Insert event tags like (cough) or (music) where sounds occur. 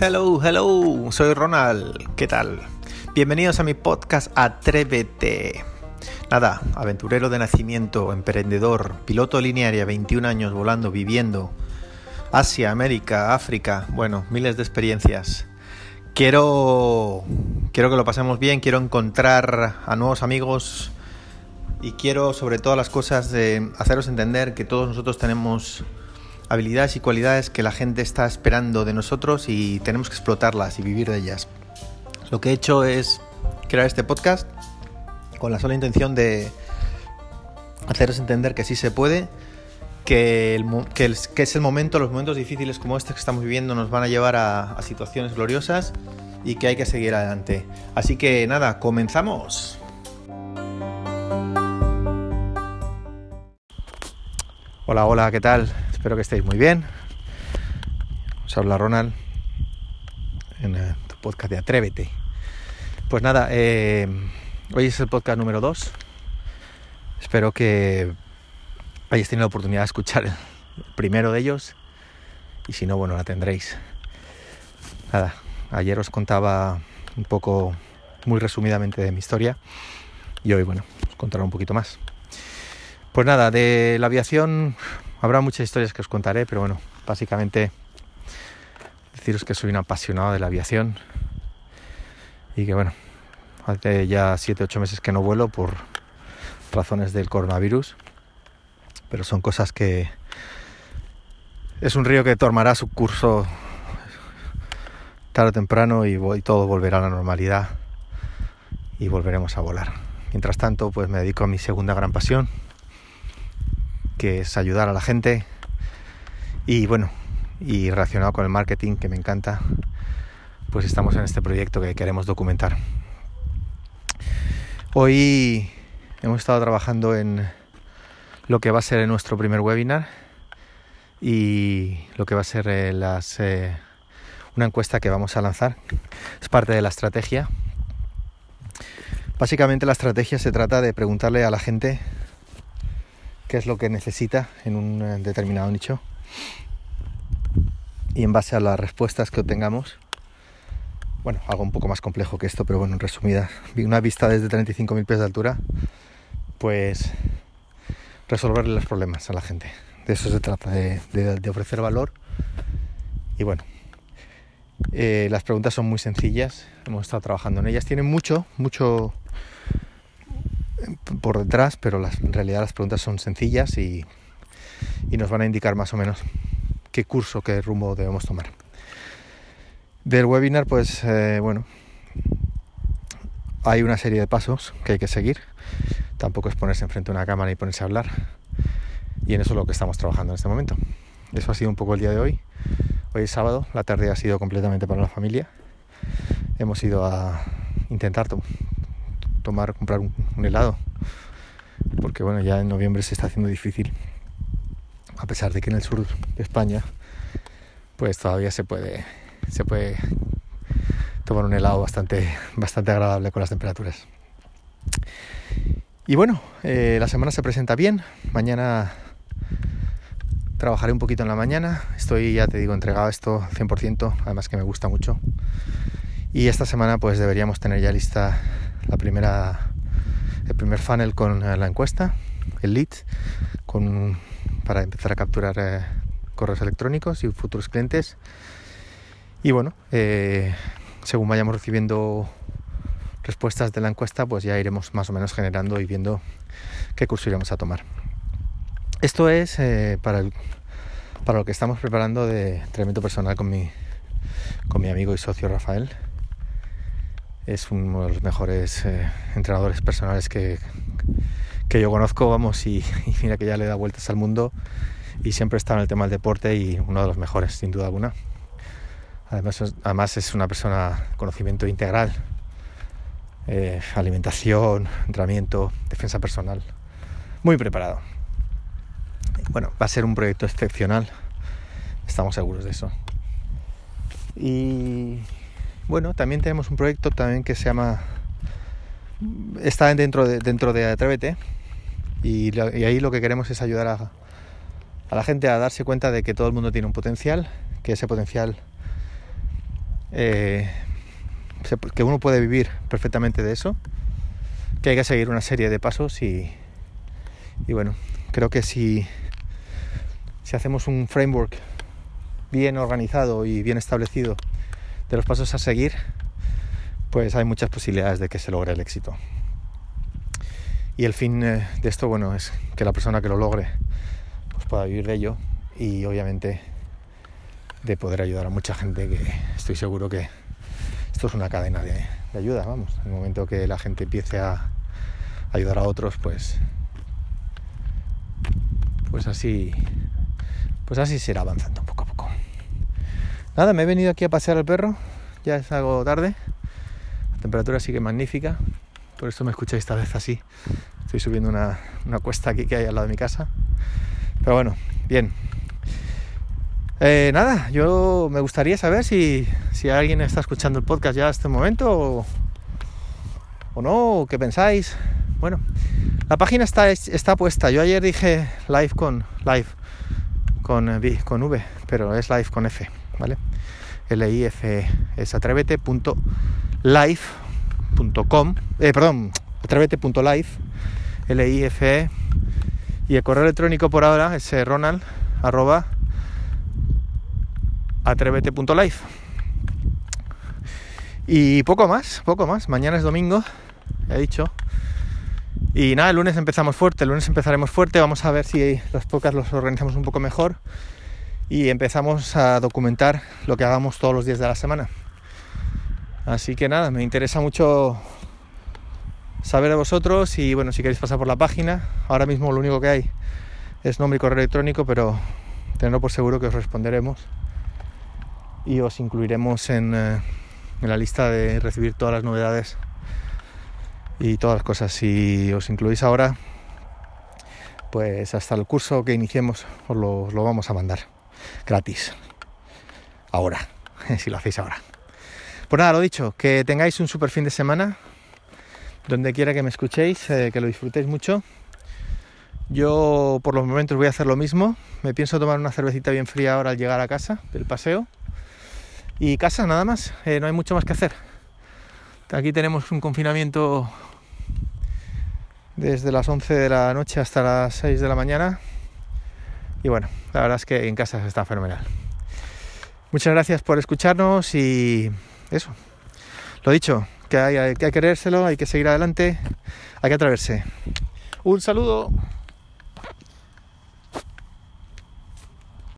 Hello, hello, soy Ronald, ¿qué tal? Bienvenidos a mi podcast Atrévete. Nada, aventurero de nacimiento, emprendedor, piloto linearia, 21 años volando, viviendo, Asia, América, África, bueno, miles de experiencias. Quiero, quiero que lo pasemos bien, quiero encontrar a nuevos amigos y quiero sobre todas las cosas de haceros entender que todos nosotros tenemos habilidades y cualidades que la gente está esperando de nosotros y tenemos que explotarlas y vivir de ellas. Lo que he hecho es crear este podcast con la sola intención de haceros entender que sí se puede, que, que, es el momento, los momentos difíciles como este que estamos viviendo nos van a llevar a, a situaciones gloriosas y que hay que seguir adelante. Así que nada, comenzamos. Hola, hola, ¿qué tal? Espero que estéis muy bien. Os habla Ronald en eh, tu podcast de Atrévete. Pues nada, eh, hoy es el podcast número 2. Espero que hayáis tenido la oportunidad de escuchar el primero de ellos. Y si no, bueno, la tendréis. Nada, ayer os contaba un poco, muy resumidamente, de mi historia. Y hoy, bueno, os contaré un poquito más. Pues nada, de la aviación Habrá muchas historias que os contaré, pero bueno, básicamente deciros que soy un apasionado de la aviación y que bueno, hace ya 7-8 meses que no vuelo por razones del coronavirus, pero son cosas que es un río que tomará su curso tarde o temprano y, y todo volverá a la normalidad y volveremos a volar. Mientras tanto, pues me dedico a mi segunda gran pasión, que es ayudar a la gente y bueno, y relacionado con el marketing que me encanta, pues estamos en este proyecto que queremos documentar. Hoy hemos estado trabajando en lo que va a ser nuestro primer webinar y lo que va a ser eh, las, eh, una encuesta que vamos a lanzar. Es parte de la estrategia. Básicamente la estrategia se trata de preguntarle a la gente qué es lo que necesita en un eh, determinado nicho y en base a las respuestas que obtengamos, bueno, algo un poco más complejo que esto, pero bueno, en resumida, una vista desde 35.000 pies de altura, pues resolverle los problemas a la gente. De eso se trata, de, ofrecer valor. Y bueno, eh, las preguntas son muy sencillas, hemos estado trabajando en ellas, tienen mucho, mucho por detrás, pero en realidad las preguntas son sencillas y, nos van a indicar más o menos qué curso, qué rumbo debemos tomar. Del webinar, pues eh, bueno, hay una serie de pasos que hay que seguir. Tampoco es ponerse enfrente de una cámara y ponerse a hablar. Y en eso es lo que estamos trabajando en este momento. Eso ha sido un poco el día de hoy. Hoy es sábado, la tarde ha sido completamente para la familia. Hemos ido a intentar tomar, comprar un, helado. Porque bueno, ya en noviembre se está haciendo difícil. A pesar de que en el sur de España, pues todavía se puede, se puede tomar un helado bastante, bastante agradable con las temperaturas. Y bueno, eh, la semana se presenta bien. Mañana trabajaré un poquito en la mañana. Estoy, ya te digo, entregado esto 100%, además que me gusta mucho. Y esta semana pues deberíamos tener ya lista la primera, el primer funnel con eh, la encuesta, el lead, con, para empezar a capturar eh, correos electrónicos y futuros clientes. Y bueno, eh, según vayamos recibiendo respuestas de la encuesta, pues ya iremos más o menos generando y viendo qué curso iremos a tomar. Esto es para, para lo que estamos preparando de entrenamiento personal con mi, con mi amigo y socio Rafael es uno de los mejores eh, entrenadores personales que, que, yo conozco, vamos, y, mira que ya le da vueltas al mundo y siempre está en el tema del deporte y uno de los mejores, sin duda alguna. Además, además es una persona conocimiento integral, eh, alimentación, entrenamiento, defensa personal, muy preparado. Bueno, va a ser un proyecto excepcional, estamos seguros de eso. Y, bueno, también tenemos un proyecto también que se llama está dentro de, dentro de Atrévete y, ahí lo que queremos es ayudar a, a, la gente a darse cuenta de que todo el mundo tiene un potencial, que ese potencial eh, que uno puede vivir perfectamente de eso, que hay que seguir una serie de pasos y, y bueno, creo que si, si hacemos un framework bien organizado y bien establecido de los pasos a seguir, pues hay muchas posibilidades de que se logre el éxito. Y el fin eh, de esto, bueno, es que la persona que lo logre pues pueda vivir de ello y obviamente de poder ayudar a mucha gente que estoy seguro que esto es una cadena de, ayuda, vamos. En el momento que la gente empiece a ayudar a otros, pues pues así pues así será avanzando a poco. Nada, me he venido aquí a pasear al perro, ya es algo tarde. La temperatura sigue magnífica, por eso me escucháis esta vez así. Estoy subiendo una, una cuesta aquí que hay al lado de mi casa. Pero bueno, bien. Eh, nada, yo me gustaría saber si, si, alguien está escuchando el podcast ya a este momento o, o no, o qué pensáis. Bueno, la página está, está puesta. Yo ayer dije live con live con, eh, con V, pero es live con F, ¿vale? E, es atrévete.live.com, eh, perdón, atrévete.live, L-I-F-E, y el correo electrónico por ahora es eh, ronald arroba atrévete.live. Y poco más, poco más. Mañana es domingo, he dicho. Y nada, el lunes empezamos fuerte, el lunes empezaremos fuerte. Vamos a ver si los podcasts los organizamos un poco mejor y empezamos a documentar lo que hagamos todos los días de la semana. Así que nada, me interesa mucho saber de vosotros y bueno, si queréis pasar por la página, ahora mismo lo único que hay es nombre y correo electrónico, pero tenedlo por seguro que os responderemos y os incluiremos en, eh, en la lista de recibir todas las novedades y todas las cosas. Si os incluís ahora, pues hasta el curso que iniciemos os lo vamos a mandar gratis. Ahora, (laughs) si lo hacéis ahora. Pues nada, lo dicho, que tengáis un super fin de semana, donde quiera que me escuchéis, eh, que lo disfrutéis mucho. Yo por los momentos voy a hacer lo mismo. Me pienso tomar una cervecita bien fría ahora al llegar a casa del paseo. Y casa, nada más, eh, no hay mucho más que hacer. Aquí tenemos un confinamiento desde las 11 de la noche hasta las 6 de la mañana. Y bueno, la verdad es que en casa está fenomenal. Muchas gracias por escucharnos y eso. Lo dicho, que hay, que querérselo, hay que seguir adelante, hay que atreverse. Un saludo.